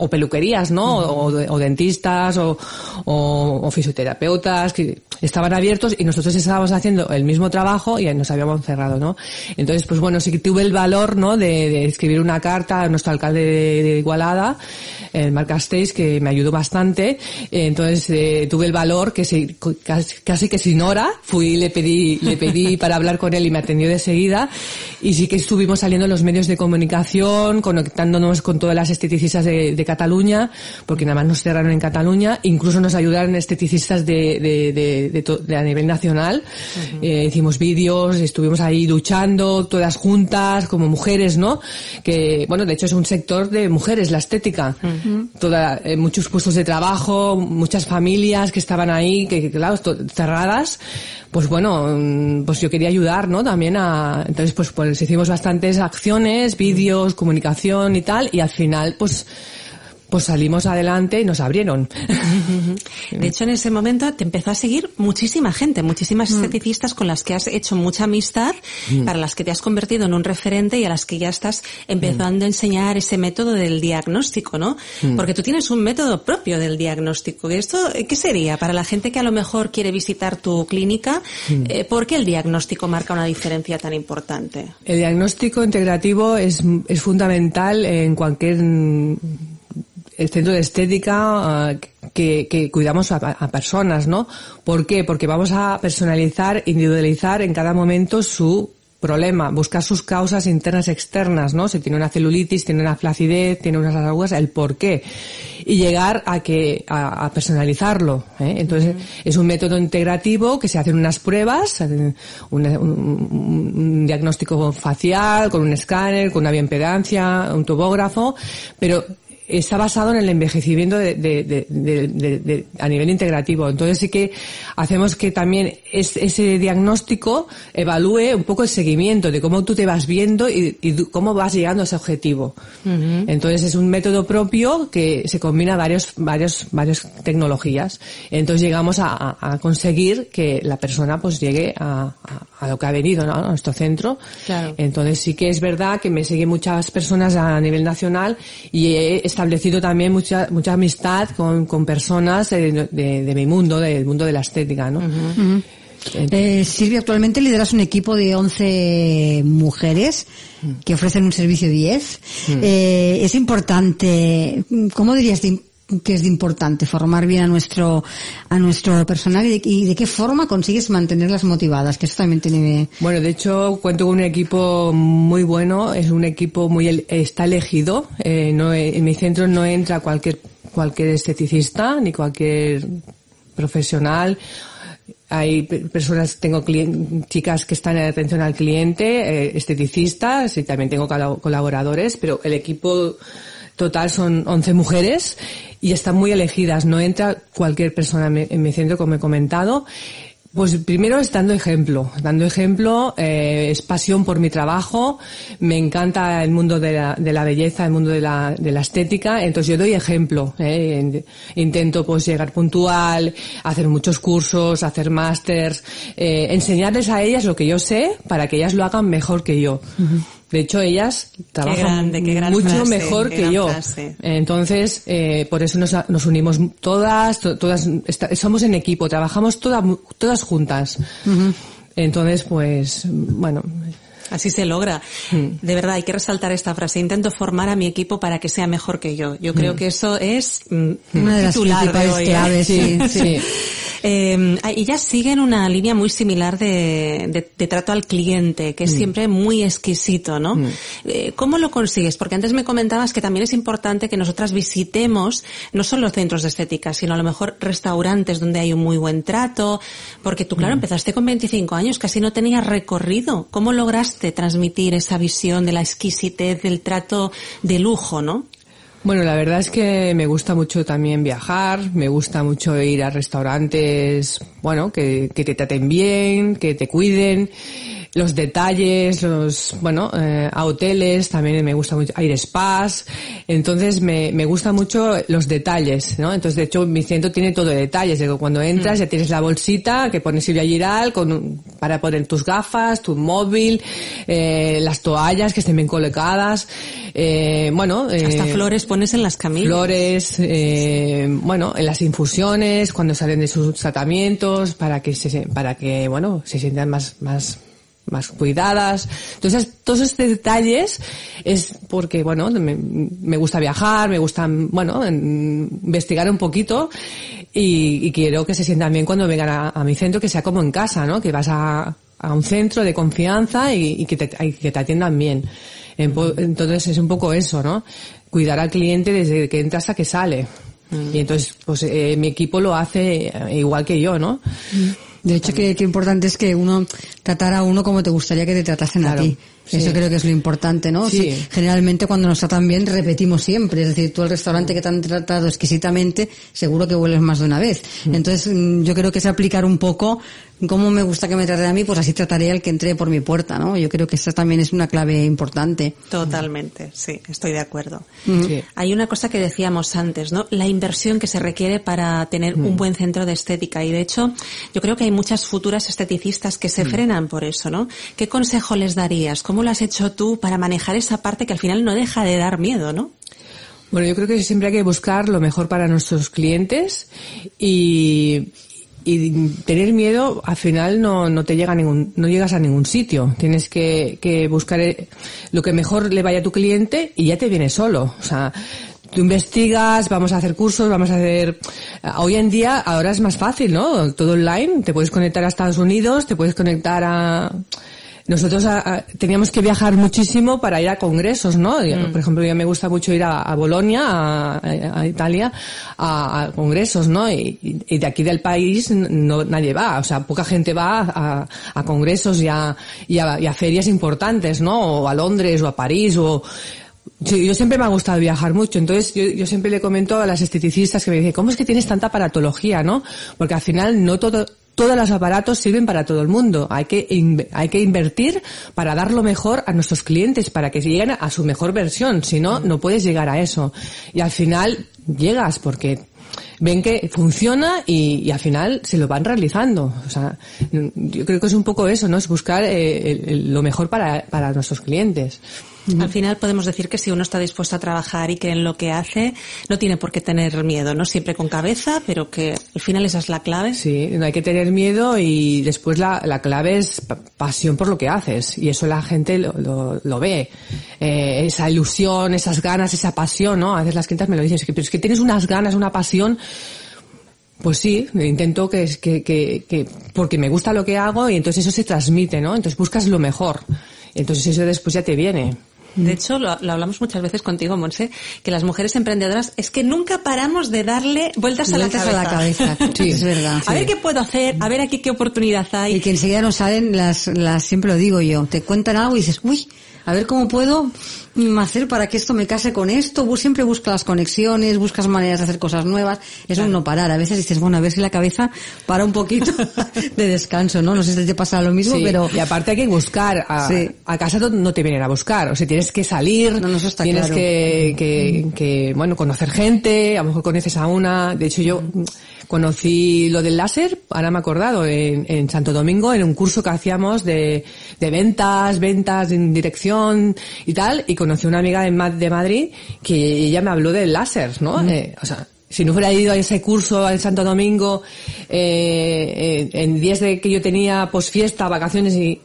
o peluquerías, ¿no? o, de- o dentistas o, o, o fisioterapeutas que estaban abiertos y nosotros estábamos haciendo el mismo trabajo y nos habíamos cerrado, ¿no? Entonces, pues bueno, sí que tuve el valor, ¿no? De, de escribir una carta a nuestro alcalde de, de Igualada, el Marc Castells, que me ayudó bastante. Eh, Entonces, eh, tuve el valor que se, casi, casi que sin hora fui le pedí, le pedí *laughs* para hablar con él y me atendió de seguida. Y sí que estuvimos saliendo en los medios de comunicación, conectándonos con todas las esteticistas de, de Cataluña, porque nada más nos cerraron en Cataluña. Incluso nos ayudaron esteticistas de, de, de, de to- de a nivel nacional. Eh, hicimos vídeos, estuvimos ahí luchando, todas juntas, como mujeres, ¿no? Que, bueno, de hecho es un sector de mujeres, la estética. Toda, eh, muchos puestos de trabajo, muchas familias que estaban ahí, que, claro, cerradas. Pues bueno, mm, pues yo quería ayudar, ¿no? También a, entonces pues, pues hicimos bastantes acciones, vídeos, comunicación y tal, y al final, pues, pues salimos adelante y nos abrieron. *laughs* De hecho, en ese momento te empezó a seguir muchísima gente, muchísimas esteticistas con las que has hecho mucha amistad, para las que te has convertido en un referente y a las que ya estás empezando a enseñar ese método del diagnóstico, ¿no? Porque tú tienes un método propio del diagnóstico. ¿Y ¿Esto eh, qué sería para la gente que a lo mejor quiere visitar tu clínica? eh, ¿Por qué el diagnóstico marca una diferencia tan importante? El diagnóstico integrativo es, es fundamental en cualquier mm, centro de estética ah, que, que cuidamos a, a personas, ¿no? ¿Por qué? Porque vamos a personalizar, individualizar en cada momento su problema, buscar sus causas internas externas, ¿no? Si tiene una celulitis, tiene una flacidez, tiene unas arrugas, el por qué. Y llegar a que, a, a personalizarlo, ¿eh? Entonces, es un método integrativo que se hacen unas pruebas, un, un- un diagnóstico facial, con un escáner, con una bioimpedancia, un topógrafo, pero está basado en el envejecimiento de, de- de- a nivel integrativo. Entonces sí que hacemos que también es- ese diagnóstico evalúe un poco el seguimiento de cómo tú te vas viendo y, y cómo vas llegando a ese objetivo. Entonces es un método propio que se combina varios, varios, varias tecnologías. Entonces llegamos a, a- conseguir que la persona pues llegue a, a- a lo que ha venido, ¿no? A nuestro centro. Claro. Entonces sí que es verdad que me siguen muchas personas a nivel nacional y he establecido también mucha mucha amistad con, con personas de, de, de mi mundo, del mundo de la estética, ¿no? Eh, Silvia, actualmente lideras un equipo de 11 mujeres que ofrecen un servicio 10. Eh, es importante, ¿cómo dirías de- que es importante formar bien a nuestro a nuestro personal y de, y de qué forma consigues mantenerlas motivadas? Que eso también tiene... Bueno, de hecho, cuento con un equipo muy bueno, es un equipo muy, está elegido, eh, no, en mi centro no entra cualquier, cualquier esteticista, ni cualquier profesional. Hay pe- personas, tengo clien- chicas que están en atención al cliente, eh, esteticistas, y también tengo colaboradores, pero el equipo total son 11 mujeres y están muy elegidas. No entra cualquier persona en mi, en mi centro, como he comentado. Pues primero es dando ejemplo, dando ejemplo, eh, es pasión por mi trabajo, me encanta el mundo de la, belleza, el mundo de la, estética, entonces yo doy ejemplo, eh, in- intento pues llegar puntual, hacer muchos cursos, hacer másters, eh, enseñarles a ellas lo que yo sé para que ellas lo hagan mejor que yo. De hecho, ellas trabajan grande, qué gran mucho frase, mejor qué que yo. frase. Entonces, eh, por eso nos, nos unimos todas, to- todas, esta- somos en equipo, trabajamos toda- todas juntas. Entonces, pues, bueno, Así se logra. De verdad, hay que resaltar esta frase. Intento formar a mi equipo para que sea mejor que yo. Yo creo que eso es mm, Una de las titular de hoy, ¿eh? claves, sí, sí. Eh, y ya siguen una línea muy similar de, de- de trato al cliente, que es siempre muy exquisito, ¿no? Eh, ¿Cómo lo consigues? Porque antes me comentabas que también es importante que nosotras visitemos no solo centros de estética, sino a lo mejor restaurantes donde hay un muy buen trato, porque tú, claro, empezaste con 25 años, casi no tenías recorrido. ¿Cómo lograste transmitir esa visión de la exquisitez, del trato de lujo, no? Bueno, la verdad es que me gusta mucho también viajar, me gusta mucho ir a restaurantes, bueno, que, que te traten bien, que te cuiden, los detalles, los, bueno, eh, a hoteles, también me gusta mucho, a ir spas, entonces me, me gusta mucho los detalles, ¿no? Entonces, de hecho, mi centro tiene todo de detalles, de que cuando entras ya tienes la bolsita que pone Silvia Giral con, para poner tus gafas, tu móvil, eh, las toallas que estén bien colocadas, eh, bueno, eh, Hasta flores pones en las camillas. flores, eh, bueno, en las infusiones, cuando salen de sus tratamientos, para que se, para que, bueno, se sientan más, más, más cuidadas. Entonces, todos estos detalles es porque, bueno, me, me gusta viajar, me gusta, bueno, en- investigar un poquito y, y quiero que se sientan bien cuando vengan a, a mi centro, que sea como en casa, ¿no? Que vas a, a un centro de confianza y, y que, te, y que te atiendan bien. Entonces es un poco eso, ¿no? Cuidar al cliente desde que entra hasta que sale. Y entonces, pues eh, mi equipo lo hace eh, igual que yo, ¿no? De hecho, que, que importante es que uno tratara a uno como te gustaría que te tratasen Claro, a ti. sí. Eso creo que es lo importante, ¿no? Sí. Sí, Generalmente cuando nos tratan bien repetimos siempre. Es decir, tú al restaurante que te han tratado exquisitamente, seguro que vuelves más de una vez. Mm. Entonces, mm, yo creo que es aplicar un poco cómo me gusta que me traten a mí, pues así trataré al que entre por mi puerta, ¿no? Yo creo que esa también es una clave importante. Totalmente, sí, estoy de acuerdo. Sí. Hay una cosa que decíamos antes, ¿no? La inversión que se requiere para tener un buen centro de estética. Y de hecho, yo creo que hay muchas futuras esteticistas que se frenan por eso, ¿no? ¿Qué consejo les darías? ¿Cómo lo has hecho tú para manejar esa parte que al final no deja de dar miedo, ¿no? Bueno, yo creo que siempre hay que buscar lo mejor para nuestros clientes y, y tener miedo al final no, no te llega a ningún, no llegas a ningún sitio. Tienes que, que buscar eh, lo que mejor le vaya a tu cliente y ya te viene solo. O sea, tú investigas, vamos a hacer cursos, vamos a hacer, hoy en día ahora es más fácil, ¿no? Todo online, te puedes conectar a Estados Unidos, te puedes conectar a, nosotros a- a- teníamos que viajar muchísimo para ir a congresos, ¿no? Y, Por ejemplo, mí me gusta mucho ir a, a Bolonia, a, Italia, a, congresos, ¿no? Y, de aquí del país no nadie va, o sea, poca gente va a, congresos y a, y, a, y a ferias importantes, ¿no? O a Londres o a París o Sí, yo siempre me ha gustado viajar mucho, entonces yo, yo siempre le comento a las esteticistas que me dicen, ¿cómo es que tienes tanta aparatología, no? Porque al final no todo, todos los aparatos sirven para todo el mundo. Hay que, hay que invertir para dar lo mejor a nuestros clientes, para que lleguen a su mejor versión. Si no, no puedes llegar a eso. Y al final llegas porque ven que funciona y, y al final se lo van realizando. O sea, yo creo que es un poco eso, ¿no? Es buscar eh, el- el- lo mejor para, para nuestros clientes. Al final podemos decir que si uno está dispuesto a trabajar y cree en lo que hace, no tiene por qué tener miedo, ¿no? Siempre con cabeza, pero que al final esa es la clave. Sí, no hay que tener miedo y después la, la clave es pa- pasión por lo que haces y eso la gente lo, lo, lo ve. Eh, esa ilusión, esas ganas, esa pasión, ¿no? A veces las clientas me lo dicen, es que, pero es que tienes unas ganas, una pasión. Pues sí, intento que, es- que, que, que, porque me gusta lo que hago y entonces eso se transmite, ¿no? Entonces buscas lo mejor. Entonces eso después ya te viene. De hecho, lo, lo hablamos muchas veces contigo, Monse, que las mujeres emprendedoras es que nunca paramos de darle vueltas, Vueltas a la cabeza. Sí, *laughs* es verdad. A ver qué puedo hacer, a ver aquí qué oportunidad hay. Y que enseguida nos salen las, las, siempre lo digo yo, te cuentan algo y dices, uy, a ver cómo puedo hacer para que esto me case con esto. Siempre buscas las conexiones, buscas maneras de hacer cosas nuevas. Es un no parar. A veces dices, bueno, a ver si la cabeza para un poquito *laughs* de descanso, ¿no? No sé si te pasa lo mismo, Sí, pero... Y aparte hay que buscar. A, Sí. a casa no, te vienen a buscar. O sea, tienes que salir, No, no, eso está tienes claro. que, que, que, bueno, conocer gente, a lo mejor conoces a una. De hecho, yo conocí lo del láser, ahora me he acordado, en, en Santo Domingo, en un curso que hacíamos de, de ventas, ventas en dirección y tal, y conocí a una amiga de, de Madrid que ella me habló del láser, ¿no? Eh, o sea, si no hubiera ido a ese curso en Santo Domingo, eh, eh, en días de que yo tenía posfiesta, vacaciones y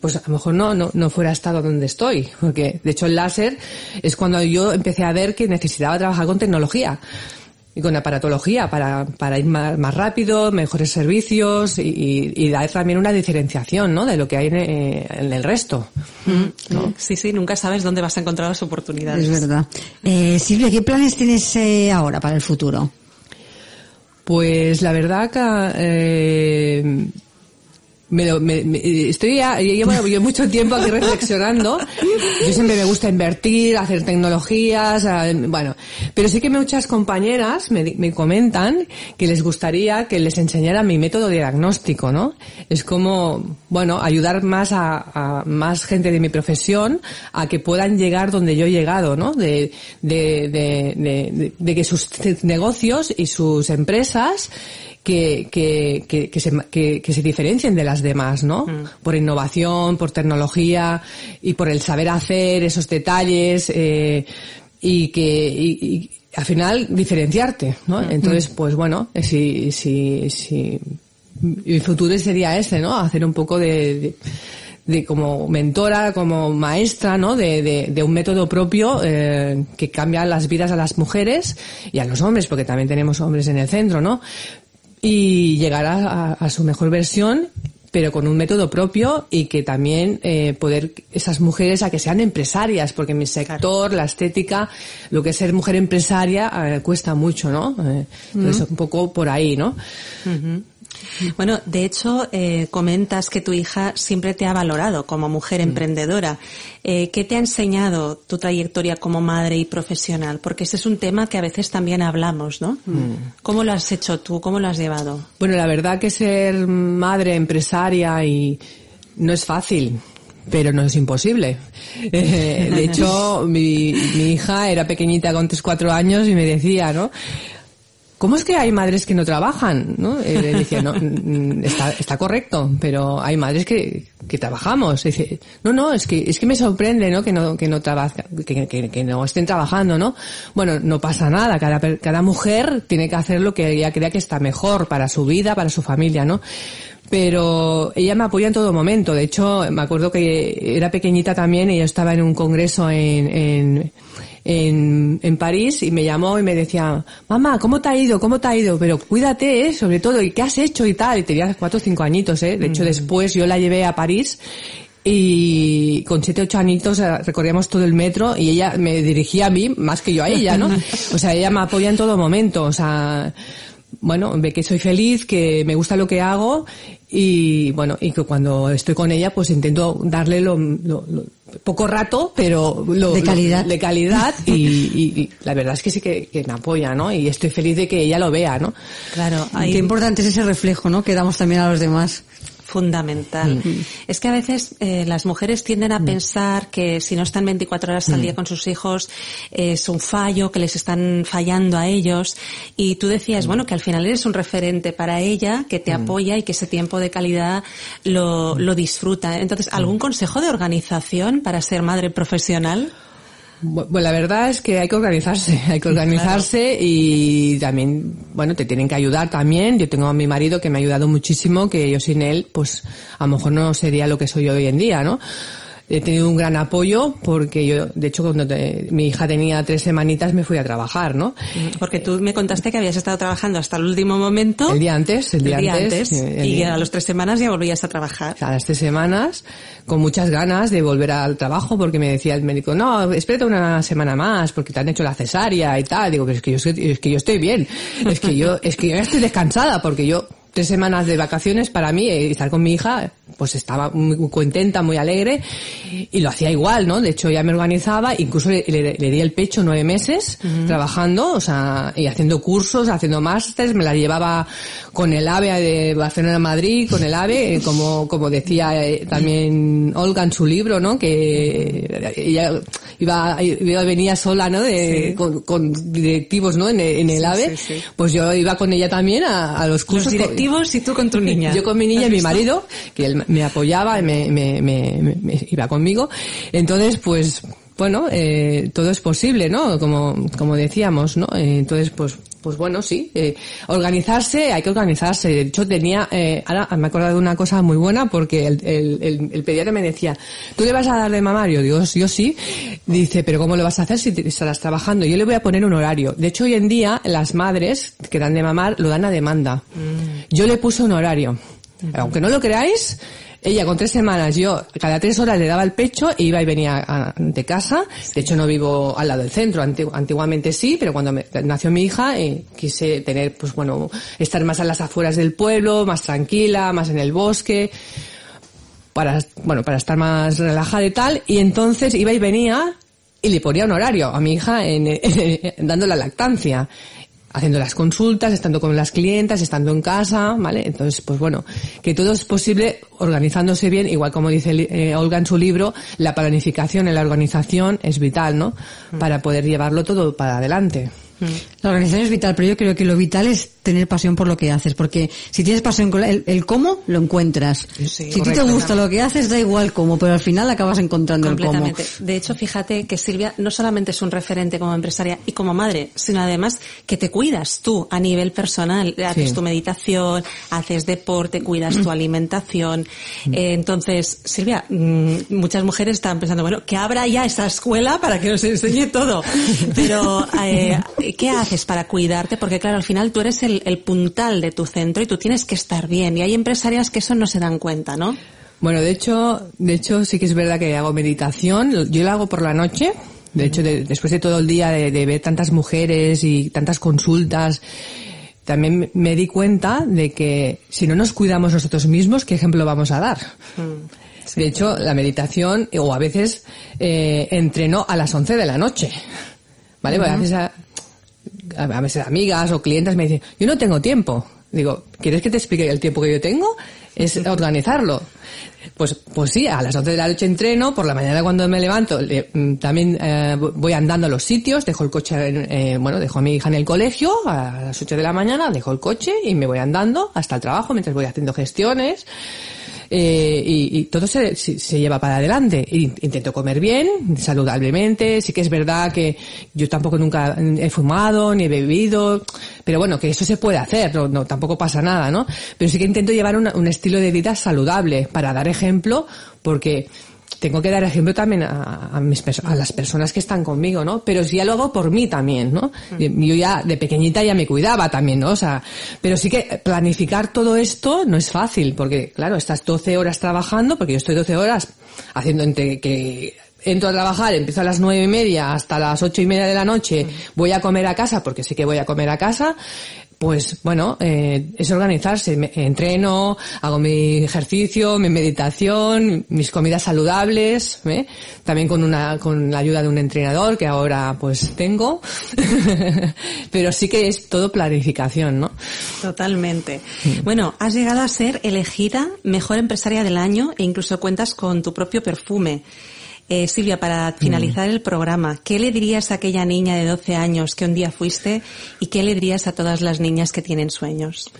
pues a lo mejor no, no, no fuera estado donde estoy, porque de hecho el láser es cuando yo empecé a ver que necesitaba trabajar con tecnología y con aparatología para, para ir más, más rápido, mejores servicios y, y- y dar también una diferenciación, ¿no? De lo que hay en, eh, en el resto. ¿no? Sí, sí, nunca sabes dónde vas a encontrar las oportunidades. Es verdad. Eh, Silvia, ¿qué planes tienes eh, ahora para el futuro? Pues la verdad que eh, me lo- me- me- estoy ya, llevo yo mucho tiempo aquí reflexionando. Yo siempre me gusta invertir, hacer tecnologías, eh, bueno, pero sí que muchas compañeras me, me comentan que les gustaría que les enseñara mi método diagnóstico, ¿no? Es como, bueno, ayudar más a, más gente de mi profesión a que puedan llegar donde yo he llegado, ¿no? De, de, de que sus negocios y sus empresas que, que, que, que se, que, que se diferencien de las demás, ¿no? Por innovación, por tecnología y por el saber hacer esos detalles eh, y que y, y al final diferenciarte, ¿no? Entonces, pues bueno, eh, si, si, si mi futuro sería ese, ¿no? Hacer un poco de, de, de como mentora, como maestra, ¿no? De, de, de un método propio eh, que cambia las vidas a las mujeres y a los hombres, porque también tenemos hombres en el centro, ¿no? Y llegar a, a- a su mejor versión pero con un método propio y que también eh, poder esas mujeres a que sean empresarias, porque mi sector, la estética, lo que es ser mujer empresaria eh, cuesta mucho, ¿no? Eh, entonces un poco por ahí, ¿no? Bueno, de hecho, eh, comentas que tu hija siempre te ha valorado como mujer emprendedora. Eh, ¿Qué te ha enseñado tu trayectoria como madre y profesional? Porque ese es un tema que a veces también hablamos, ¿no? ¿Cómo lo has hecho tú? ¿Cómo lo has llevado? Bueno, la verdad que ser madre, empresaria y no es fácil, pero no es imposible. *laughs* Eh, de *laughs* hecho, mi, mi hija era pequeñita con 3-4 años y me decía, ¿no? ¿Cómo es que hay madres que no trabajan? ¿no? Eh, decía, no, mm, está, correcto, pero hay madres que, que trabajamos. Dice, no, no, es que, es que me sorprende, ¿no? Que no, que no trabaja, que, que, no estén trabajando, ¿no? Bueno, no pasa nada. Cada, mujer tiene que hacer lo que ella crea que está mejor para su vida, para su familia, ¿no? pero ella me apoya en todo momento. De hecho, me acuerdo que era pequeñita también yo estaba en un congreso en, en, en, en París y me llamó y me decía, mamá, ¿cómo te ha ido? ¿Cómo te ha ido? Pero cuídate, ¿eh? Sobre todo, ¿y qué has hecho? Y tal. Y tenía cuatro o cinco añitos, ¿eh? De hecho, después yo la llevé a París y con siete ocho añitos eh, recorríamos todo el metro y ella me dirigía a mí más que yo a ella, ¿no? *laughs* O sea, ella me apoya en todo momento, o sea, bueno, ve que soy feliz, que me gusta lo que hago y bueno, y que cuando estoy con ella pues intento darle lo, lo- lo- poco rato, pero lo, De calidad. lo- de calidad *laughs* y, la verdad es que sí que, que me apoya, ¿no? Y estoy feliz de que ella lo vea, ¿no? Claro, Qué importante es ese reflejo, ¿no? Que damos también a los demás. Fundamental. Es que a veces eh, las mujeres tienden a pensar que si no están 24 horas al día con sus hijos es un fallo, que les están fallando a ellos. Y tú decías, bueno, que al final eres un referente para ella, que te apoya y que ese tiempo de calidad lo, lo disfruta. Entonces, ¿algún consejo de organización para ser madre profesional? Bueno, la verdad es que hay que organizarse, *laughs* hay que organizarse y también, bueno, te tienen que ayudar también. Yo tengo a mi marido que me ha ayudado muchísimo, que yo sin él, pues a lo mejor no sería lo que soy hoy en día, ¿no? He tenido un gran apoyo porque yo, de hecho, cuando mi hija tenía tres semanitas me fui a trabajar, ¿no? Porque tú me contaste que habías estado trabajando hasta el último momento. El día antes, el día, antes. y a las tres semanas ya volvías a trabajar. A las tres semanas, con muchas ganas de volver al trabajo porque me decía el médico, no, espérate una semana más porque te han hecho la cesárea y tal. Digo, pero es que yo, es que yo estoy bien. Es que yo, es que yo ya estoy descansada porque yo tres semanas de vacaciones para mí, eh, estar con mi hija, pues estaba muy contenta, muy alegre y lo hacía igual, ¿no? De hecho ya me organizaba, incluso le, di el pecho nueve meses trabajando, o sea, y haciendo cursos, haciendo másters, me la llevaba con el AVE de Barcelona a Madrid, con el AVE, eh, como, como decía eh, también Olga en su libro, ¿no? Que ella iba, iba venía sola, ¿no? De, con, directivos, ¿no? En, el AVE, pues yo iba con ella también a, los cursos. Los directivos y tú con tu niña. Yo con mi niña y mi marido, que él me apoyaba, me, me, me, iba conmigo. Entonces, pues, bueno, eh, todo es posible, ¿no? Como, como decíamos, ¿no? Eh, entonces, pues, pues bueno, sí, eh, organizarse, hay que organizarse. De hecho, tenía, eh, ahora me he acordado de una cosa muy buena porque el, el, el, pediatra me decía, ¿tú le vas a dar de mamario? Digo, yo sí. Dice, pero ¿cómo lo vas a hacer si estarás trabajando? Yo le voy a poner un horario. De hecho, hoy en día, las madres que dan de mamar lo dan a demanda. Mm. Yo le puse un horario. Aunque no lo creáis, ella con tres semanas, yo cada tres horas le daba el pecho e iba y venía de casa. De hecho no vivo al lado del centro, antiguamente sí, pero cuando nació mi hija eh, quise tener, pues bueno, estar más a las afueras del pueblo, más tranquila, más en el bosque para, bueno, para estar más relajada y tal, y entonces iba y venía y le ponía un horario a mi hija en, *laughs* dando la lactancia haciendo las consultas, estando con las clientas, estando en casa, ¿vale? Entonces, pues bueno, que todo es posible organizándose bien, igual como dice eh, Olga en su libro, la planificación en la organización es vital, ¿no? Mm. Para poder llevarlo todo para adelante. La organización es vital, pero yo creo que lo vital es tener pasión por lo que haces, porque si tienes pasión con el, cómo, lo encuentras. si a ti te gusta lo que haces, da igual cómo, pero al final acabas encontrando el cómo. De hecho, fíjate que Silvia no solamente es un referente como empresaria y como madre, sino además que te cuidas tú a nivel personal. Haces tu meditación, haces deporte, cuidas tu alimentación. Mm. Eh, entonces, Silvia, mm, muchas mujeres están pensando, bueno, que abra ya esa escuela para que nos enseñe todo. *laughs* Pero, eh, ¿qué haces para cuidarte? Porque claro, al final tú eres el, puntal de tu centro y tú tienes que estar bien. Y hay empresarias que eso no se dan cuenta, ¿no? Bueno, de hecho, de hecho sí que es verdad que hago meditación. Yo la hago por la noche. De hecho, después de todo el día de, ver tantas mujeres y tantas consultas, también me di cuenta de que si no nos cuidamos nosotros mismos, ¿qué ejemplo vamos a dar? Mm, de hecho, la meditación, o a veces eh, entreno a las 11 de la noche. ¿Vale? a veces a veces amigas o clientes me dicen, yo no tengo tiempo. Digo, ¿quieres que te explique el tiempo que yo tengo? Es organizarlo. Pues, pues sí, a las 11 de la noche entreno, por la mañana cuando me levanto mm, también eh, voy andando a los sitios, dejo el coche, eh, bueno, dejo a mi hija en el colegio a las 8 de la mañana, dejo el coche y me voy andando hasta el trabajo mientras voy haciendo gestiones. Eh, y, todo se, se, lleva para adelante. Intento comer bien, saludablemente. Sí que es verdad que yo tampoco nunca he fumado ni he bebido, pero bueno, que eso se puede hacer, no, tampoco pasa nada, ¿no? Pero sí que intento llevar un estilo de vida saludable para dar ejemplo, porque tengo que dar ejemplo también a, a, mis, a las personas que están conmigo, ¿no? Pero sí ya lo hago por mí también, ¿no? Mm. Yo ya de pequeñita ya me cuidaba también, ¿no? O sea, pero sí que planificar todo esto no es fácil, porque claro, estás 12 horas trabajando, porque yo estoy 12 horas haciendo entre que entro a trabajar, empiezo a las nueve y media hasta las ocho y media de la noche, mm. voy a comer a casa, porque sí que voy a comer a casa, pues bueno, eh, es organizarse. Me, entreno, hago mi ejercicio, mi meditación, mis comidas saludables, ¿eh? también con una, con la ayuda de un entrenador que ahora pues tengo. *laughs* Pero sí que es todo planificación, ¿no? Totalmente. Bueno, has llegado a ser elegida mejor empresaria del año e incluso cuentas con tu propio perfume. Eh, Silvia, para finalizar el programa, ¿qué le dirías a aquella niña de 12 años que un día fuiste y qué le dirías a todas las niñas que tienen sueños?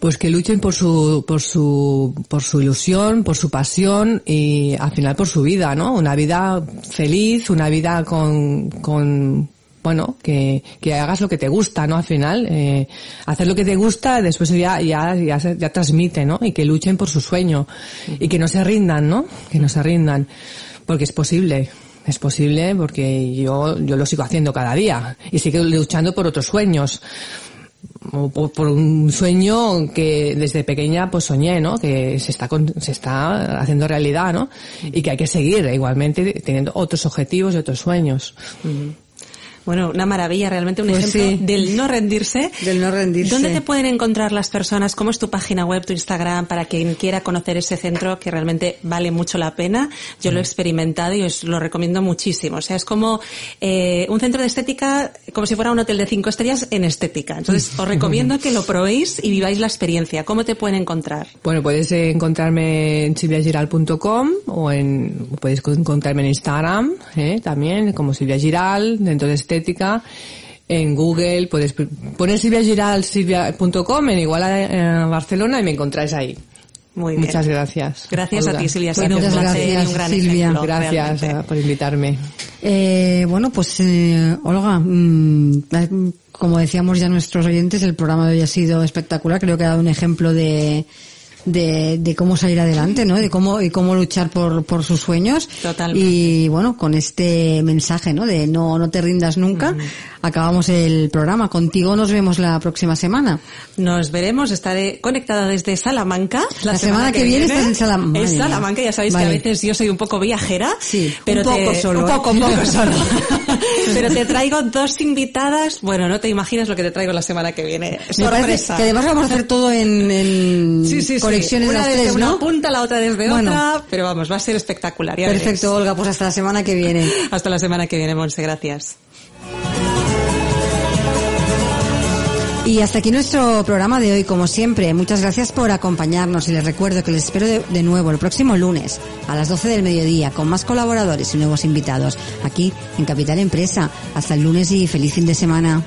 Pues que luchen por su, por su, por su ilusión, por su pasión y al final por su vida, ¿no? Una vida feliz, una vida con, con, bueno, que, que hagas lo que te gusta, ¿no? Al final, eh, hacer lo que te gusta, después ya, ya, ya, ya transmite, ¿no? Y que luchen por su sueño. Y que no se rindan, ¿no? Que no se rindan. Porque es posible. Es posible porque yo, yo lo sigo haciendo cada día. Y sigo luchando por otros sueños o por, un sueño que desde pequeña pues soñé, ¿no? Que se está con- se está haciendo realidad, ¿no? Y que hay que seguir igualmente teniendo otros objetivos y otros sueños. Bueno, una maravilla, realmente un Pues ejemplo sí. del no rendirse. Del no rendirse. ¿Dónde te pueden encontrar las personas? ¿Cómo es tu página web, tu Instagram, para quien quiera conocer ese centro que realmente vale mucho la pena? Yo Mm. lo he experimentado y os lo recomiendo muchísimo. O sea, es como eh, un centro de estética, como si fuera un hotel de cinco estrellas en estética. Entonces, *laughs* os recomiendo que lo probéis y viváis la experiencia. ¿Cómo te pueden encontrar? Bueno, puedes eh, encontrarme en silviagiral.com o en, puedes encontrarme en Instagram, ¿eh? también, como Silvia Giral, dentro de estética. En Google puedes poner silviagiral.com en Iguala eh, Barcelona y me encontráis ahí. Muy bien. Muchas gracias. Gracias a ti, Silvia. Ha Pues sido un muchas gracias, un gran Silvia. ejemplo, Gracias realmente. eh, por invitarme. Eh, bueno, pues eh, Olga, mm, eh, como decíamos ya nuestros oyentes, el programa de hoy ha sido espectacular. Creo que ha dado un ejemplo de, de, de cómo salir adelante, ¿no? De cómo y cómo luchar por, por sus sueños. Totalmente. Y bueno, con este mensaje, ¿no? De no no te rindas nunca. Acabamos el programa. Contigo nos vemos la próxima semana. Nos veremos, estaré conectada desde Salamanca. La semana que viene estás en Salam- En Madre mía. Salamanca, ya sabéis Vale. que a veces yo soy un poco viajera. Sí, pero un poco te- solo, Un ¿eh? poco, un poco solo. *laughs* pero te traigo dos invitadas. Bueno, no te imaginas lo que te traigo la semana que viene. Me Sorpresa. que además vamos a hacer todo en, en Sí, sí, sí. Conexiones Una las desde tres, una ¿no? punta, la otra desde Bueno. otra. Pero vamos, va a ser espectacular. ya Perfecto, veréis. Olga. Pues hasta la semana que viene. *laughs* Hasta la semana que viene, Monse. Gracias. Y hasta aquí nuestro programa de hoy, como siempre. Muchas gracias por acompañarnos y les recuerdo que les espero de, de nuevo el próximo lunes a las 12 del mediodía con más colaboradores y nuevos invitados aquí en Capital Empresa. Hasta el lunes y feliz fin de semana.